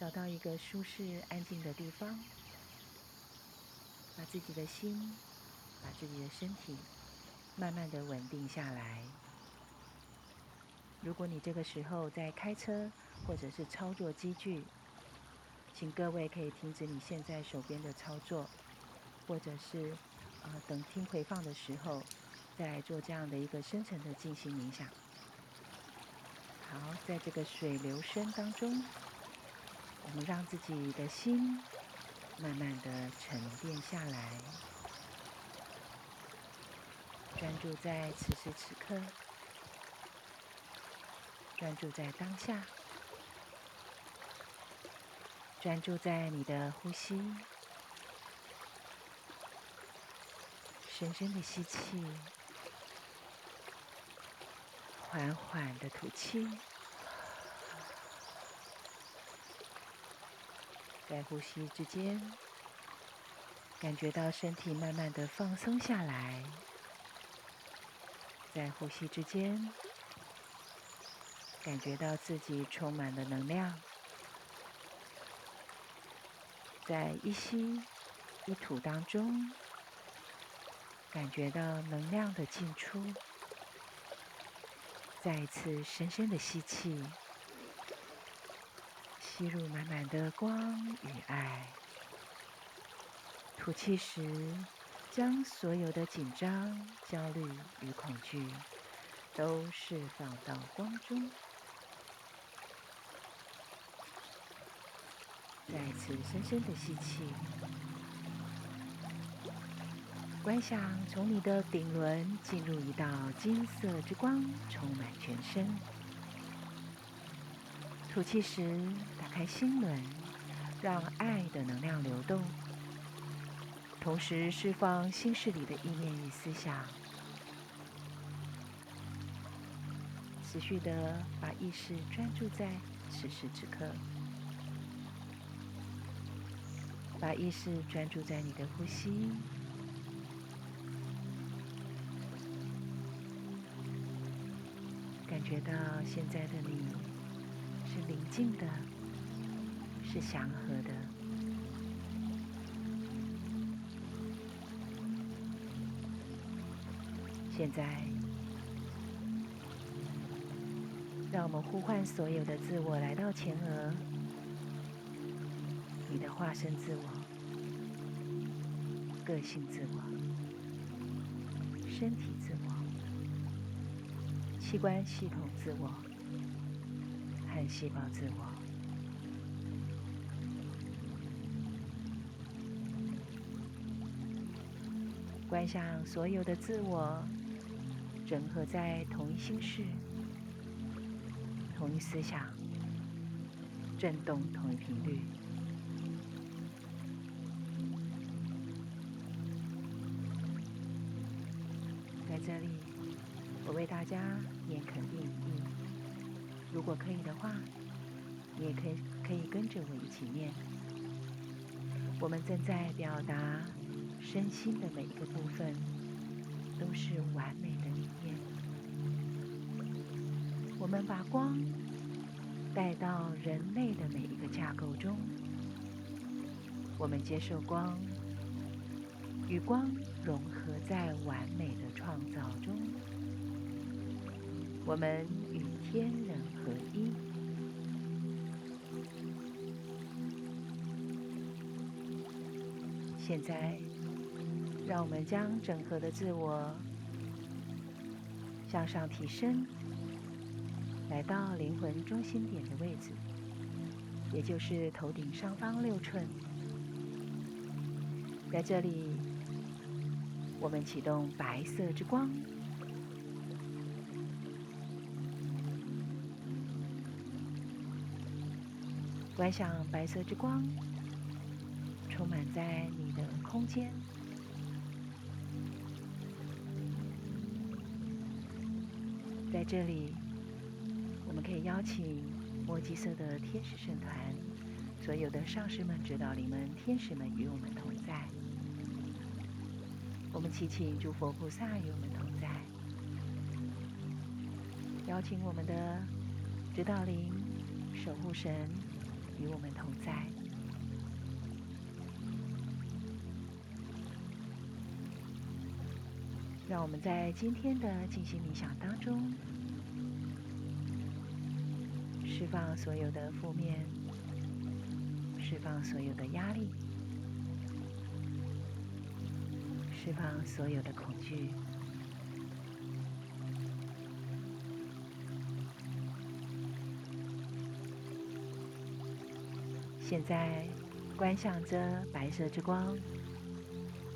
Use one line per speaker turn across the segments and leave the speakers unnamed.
找到一个舒适安静的地方，把自己的心，把自己的身体慢慢的稳定下来。如果你这个时候在开车或者是操作机具，请各位可以停止你现在手边的操作，或者是啊、呃、等听回放的时候，再来做这样的一个深层的静心冥想。好，在这个水流声当中，我们让自己的心慢慢的沉淀下来，专注在此时此刻。专注在当下，专注在你的呼吸，深深的吸气，缓缓的吐气，在呼吸之间，感觉到身体慢慢的放松下来，在呼吸之间。感觉到自己充满了能量，在一吸一吐当中，感觉到能量的进出。再一次深深的吸气，吸入满满的光与爱。吐气时，将所有的紧张、焦虑与恐惧都释放到光中。再次深深的吸气，观想从你的顶轮进入一道金色之光，充满全身。吐气时，打开心轮，让爱的能量流动，同时释放心事里的意念与思想。持续的把意识专注在此时此刻。把意识专注在你的呼吸，感觉到现在的你宁静的，是祥和的。现在，让我们呼唤所有的自我来到前额。你的化身自我、个性自我、身体自我、器官系统自我细胞自我，观想所有的自我整合在同一心事、同一思想、振动同一频率。在这里，我为大家念肯定语。如果可以的话，你也可以可以跟着我一起念。我们正在表达身心的每一个部分都是完美的理念。我们把光带到人类的每一个架构中。我们接受光。与光融合在完美的创造中，我们天人合一。现在，让我们将整合的自我向上提升，来到灵魂中心点的位置，也就是头顶上方六寸，在这里。我们启动白色之光，观想白色之光充满在你的空间。在这里，我们可以邀请墨橘色的天使圣团，所有的上师们、指导灵们、天使们与我们同在。我们祈请诸佛菩萨与我们同在，邀请我们的指导灵、守护神与我们同在。让我们在今天的静心冥想当中，释放所有的负面，释放所有的压力，释放所有的恐惧。现在，观想着白色之光，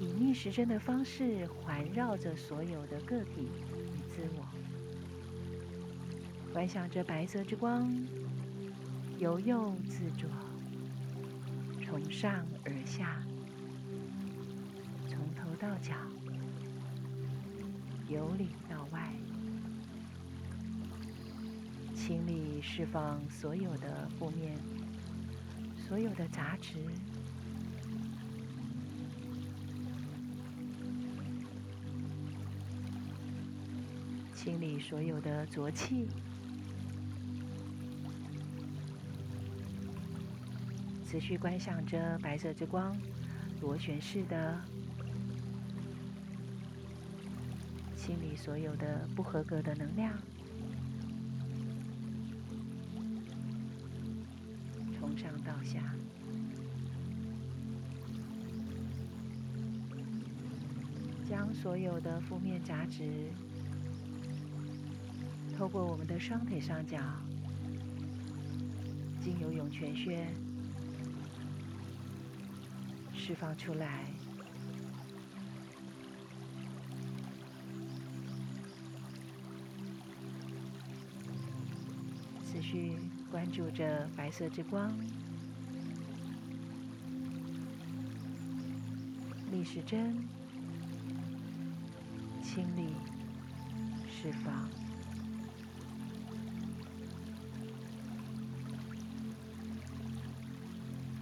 以逆时针的方式环绕着所有的个体与自我。观想着白色之光，由右自左，从上而下，从头到脚，由里到外，清理、释放所有的负面。所有的杂质，清理所有的浊气，持续观想着白色之光，螺旋式的清理所有的不合格的能量。上到下，将所有的负面杂质透过我们的双腿上脚，经由涌泉穴释放出来，注着白色之光，逆时针清理、释放，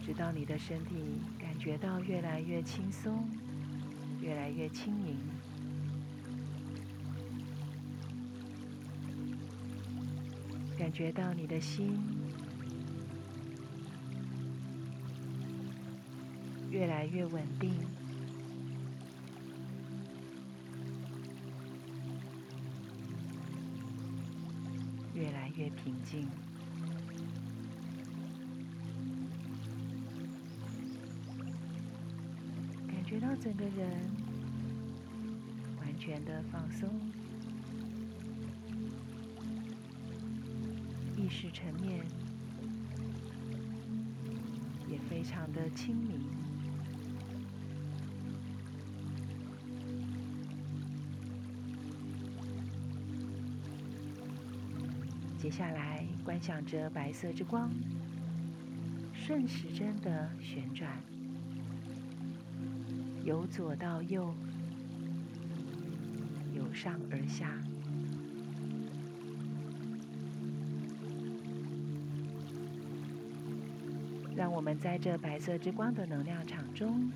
直到你的身体感觉到越来越轻松，越来越轻盈。感觉到你的心越来越稳定，越来越平静，感觉到整个人完全的放松。识层面也非常的清明。接下来，观想着白色之光顺时针的旋转，由左到右，由上而下。我们在这白色之光的能量场中，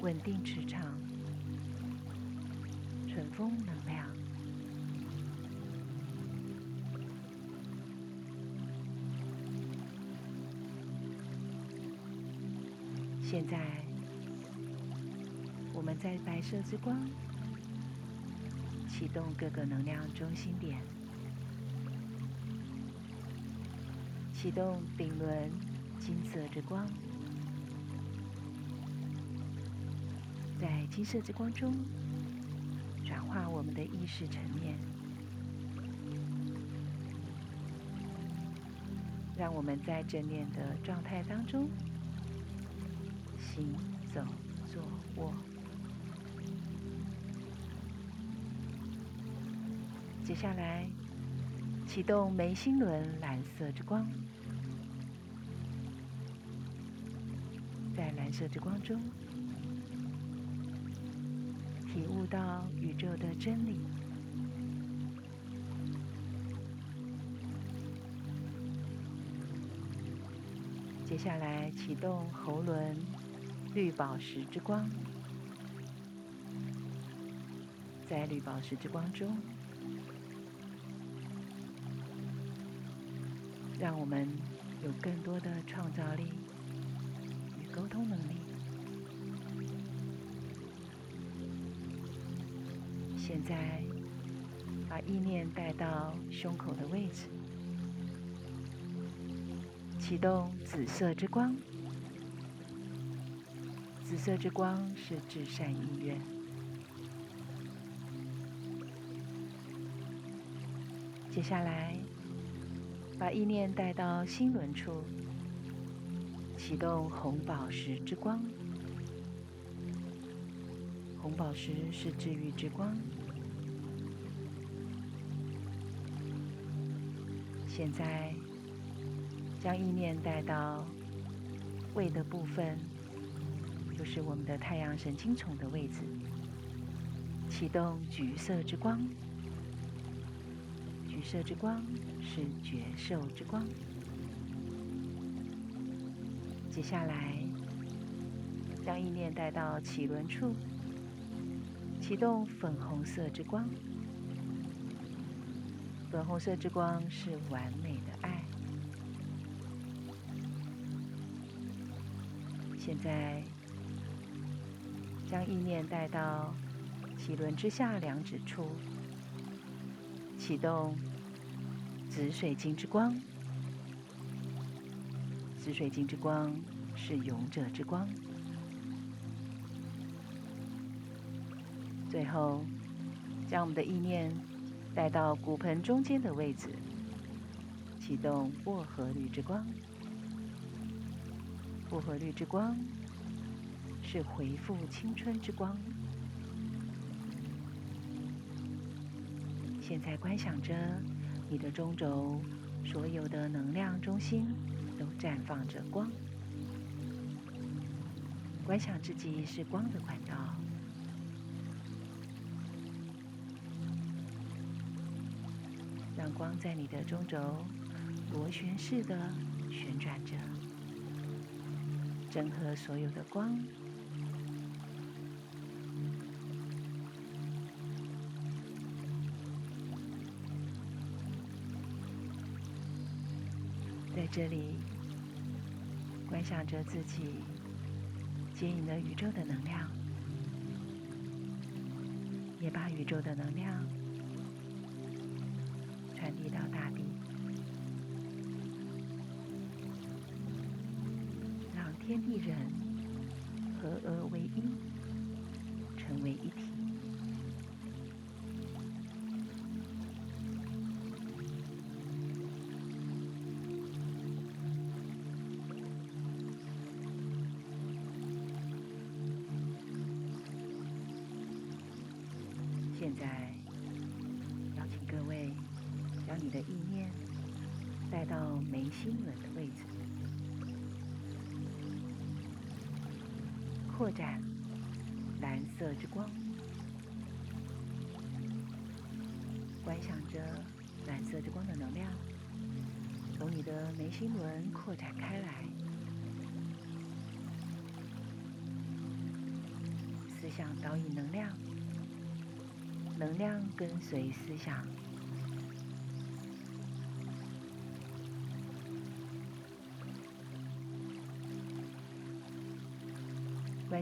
稳定磁场，顺风能量。现在，我们在白色之光启动各个能量中心点。启动顶轮金色之光，在金色之光中转化我们的意识层面，让我们在正念的状态当中行走、坐、卧。接下来。启动眉心轮蓝色之光，在蓝色之光中，体悟到宇宙的真理。接下来启动喉轮绿宝石之光，在绿宝石之光中。让我们有更多的创造力与沟通能力。现在，把意念带到胸口的位置，启动紫色之光。紫色之光是至善意愿。接下来，把意念带到心轮处，启动红宝石之光。红宝石是治愈之光。现在，将意念带到胃的部分。就是我们的太阳神经丛的位置，启动橘色之光。色之光是觉受之光。接下来，将意念带到脐轮处，启动粉红色之光。粉红色之光是完美的爱。现在。将意念带到脐轮之下两指处，启动紫水晶之光。紫水晶之光是勇者之光。最后，将我们的意念带到骨盆中间的位置，启动薄荷绿之光。薄荷绿之光。是回复青春之光。现在观想着你的中轴，所有的能量中心都绽放着光。观想自己是光的管道，让光在你的中轴螺旋式的旋转着，整合所有的光。这里，观想着自己接引了宇宙的能量，也把宇宙的能量传递到大地，让天地人合而为一，成为一体。眉心轮的位置，扩展蓝色之光，观想着蓝色之光的能量从你的眉心轮扩展开来，思想导引能量。能量跟随思想，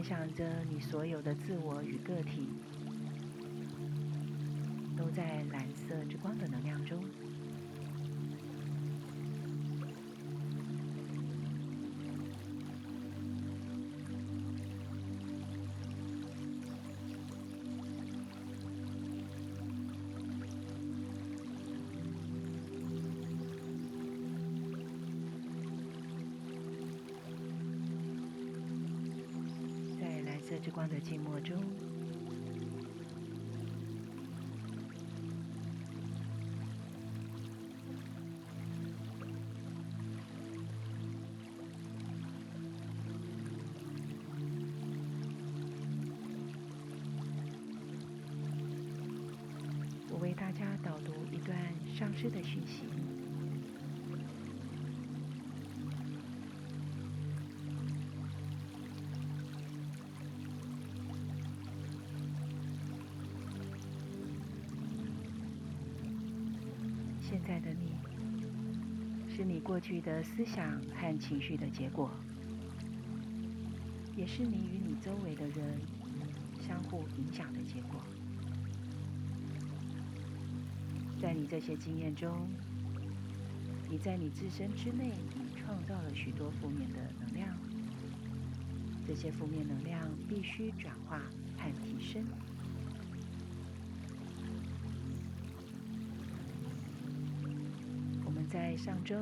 观想着你所有的自我与个体，都在蓝色之光的能量中。寂寞中，我为大家导读一段上师的的你是你过去的思想和情绪的结果，也是你与你周围的人相互影响的结果。在你这些经验中，你在你自身之内已创造了许多负面的能量，这些负面能量必须转化和提升。在上周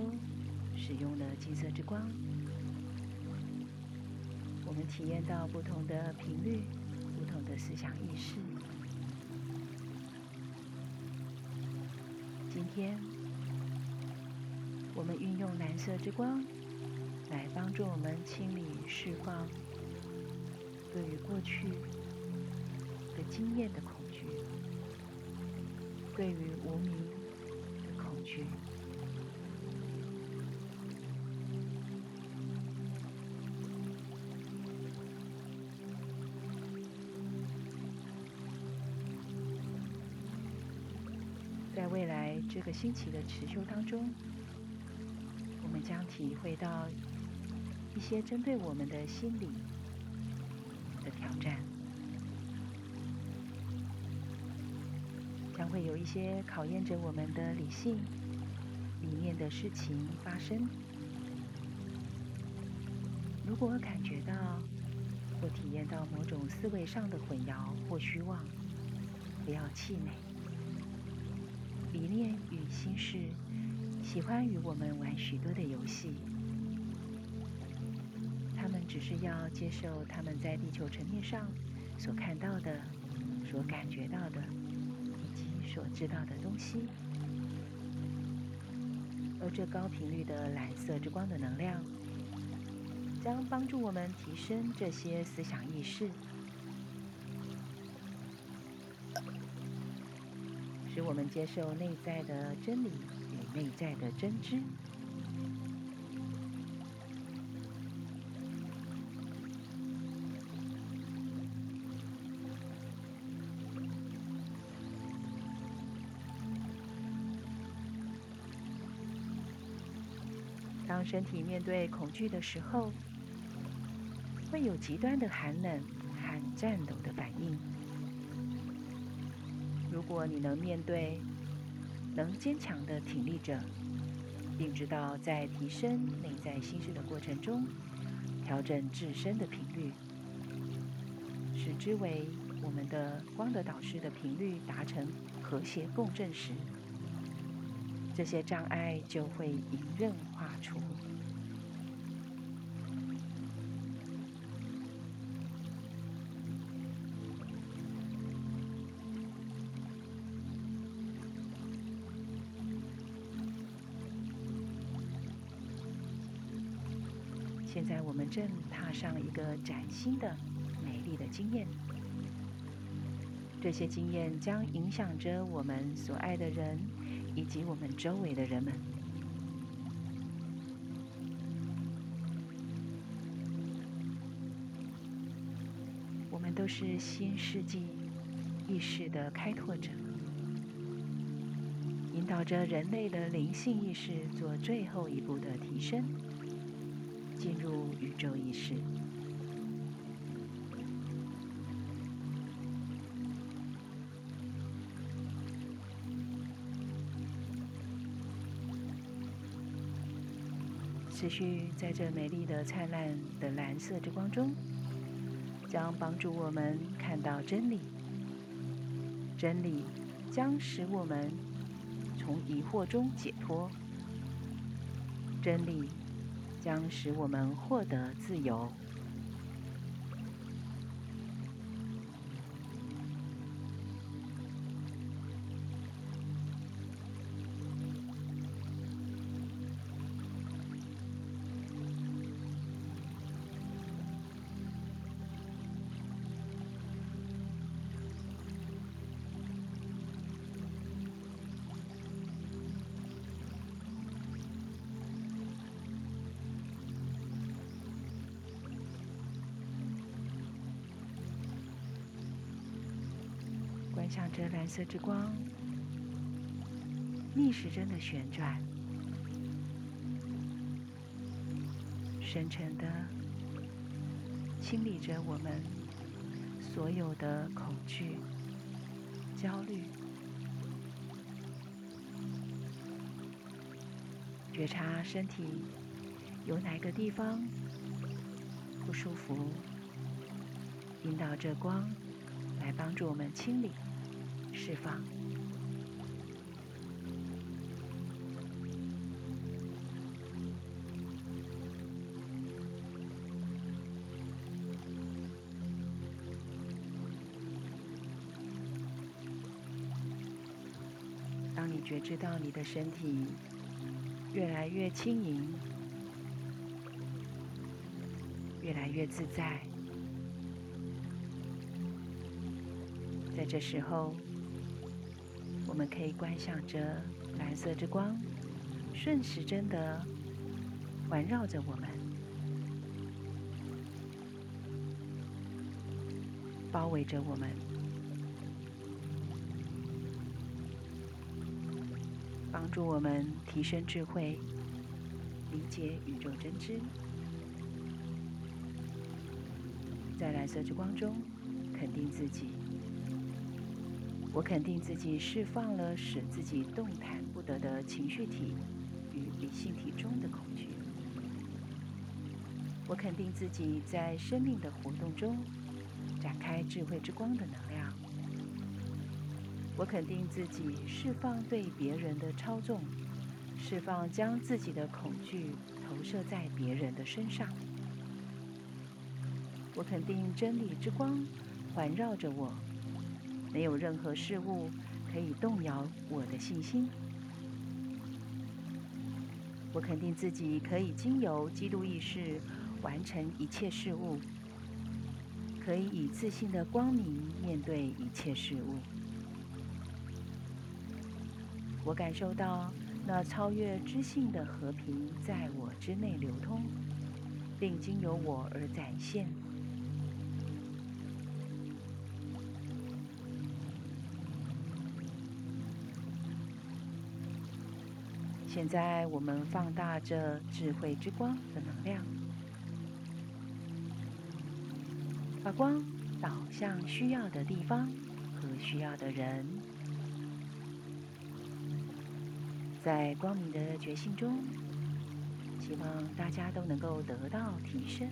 使用了金色之光，我们体验到不同的频率、不同的思想意识。今天。我们运用蓝色之光来帮助我们清理、释放对于过去的经验的恐惧，对于无明的恐惧。这个星期的持修当中。我们将体会到一些针对我们的心理的挑战，将会有一些考验着我们的理性、里面的事情发生。如果感觉到或体验到某种思维上的混淆或虚妄，不要气馁。念与心事。喜欢与我们玩许多的游戏，他们只是要接受他们在地球层面上所看到的、所感觉到的以及所知道的东西。而这高频率的蓝色之光的能量，将帮助我们提升这些思想意识，我们接受内在的真理与。内在的真知。当身体面对恐惧的时候，会有极端的寒冷和颤抖的反应。如果你能面对，能坚强地挺立着，并知道在提升内在心事的过程中，调整自身的频率，使之为我们的光的导师的频率达成和谐共振时，这些障碍就会迎刃而解。正踏上一个崭新的、美丽的经验。这些经验将影响着我们所爱的人，以及我们周围的人们。我们都是新世纪意识的开拓者，引导着人类的灵性意识做最后一步的提升。进入宇宙意识。持续在这美丽的、灿烂的蓝色之光中，将帮助我们看到真理。真理将使我们从疑惑中解脱。真理。将使我们获得自由。色之光逆时针的旋转，深沉的清理着我们所有的恐惧、焦虑，觉察身体有哪个地方不舒服，引导着光来帮助我们清理、释放。当你觉知到你的身体越来越轻盈，越来越自在，在这时候，我们可以观想着蓝色之光顺时针的环绕着我们，包围着我们。帮助我们提升智慧，理解宇宙真知，在蓝色之光中肯定自己。我肯定自己释放了使自己动弹不得的情绪体与理性体中的恐惧。我肯定自己在生命的活动中展开智慧之光的能量。我肯定自己释放对别人的操纵，释放将自己的恐惧投射在别人的身上。我肯定真理之光环绕着我，没有任何事物可以动摇我的信心。我肯定自己可以经由基督意识完成一切事物，可以以自信的光明面对一切事物。我感受到那超越知性的和平在我之内流通，并经由我而展现。现在，我们放大这智慧之光的能量，把光导向需要的地方和需要的人。在光明的觉醒中，希望大家都能够得到提升，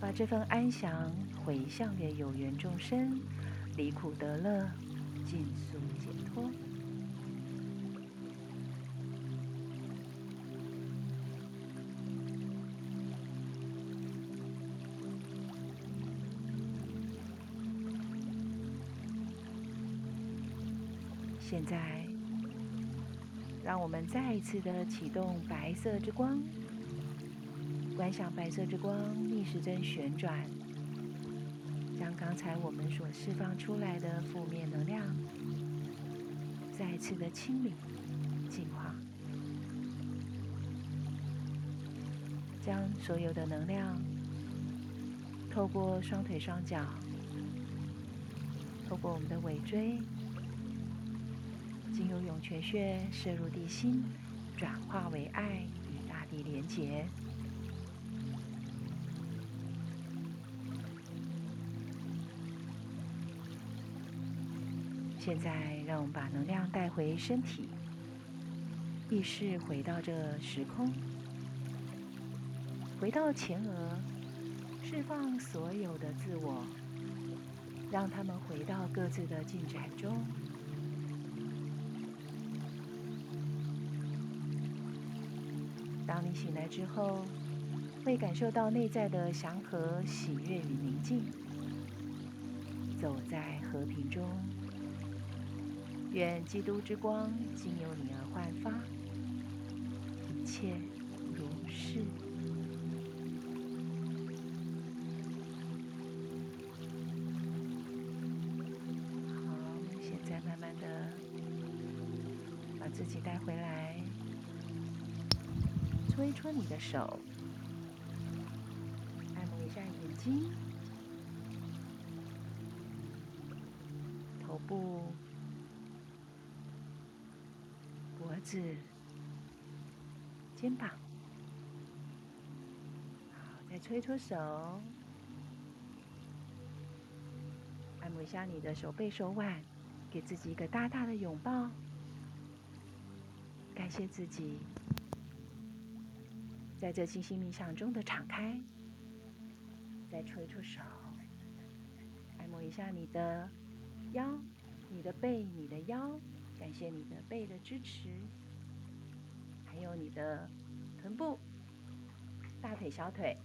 把这份安详回向给有缘众生，离苦得乐，尽速解脱。现在。让我们再一次的启动白色之光，观想白色之光逆时针旋转，将刚才我们所释放出来的负面能量再一次的清理、净化，将所有的能量透过双腿双脚，透过我们的尾椎。经由涌泉穴射入地心，转化为爱，与大地连结。现在，让我们把能量带回身体，意识回到这时空，回到前额，释放所有的自我，让他们回到各自的进展中。当你醒来之后，会感受到内在的祥和、喜悦与宁静，走在和平中。愿基督之光经由你而焕发，一切如是。搓你的手，按摩一下眼睛、头部、脖子、肩膀、好，再搓搓手，按摩一下你的手背手腕，给自己一个大大的拥抱，感谢自己在这静心冥想中的敞开。再搓一搓手，按摩一下你的腰、你的背、你的腰，感谢你的背的支持，还有你的臀部、大腿、小腿。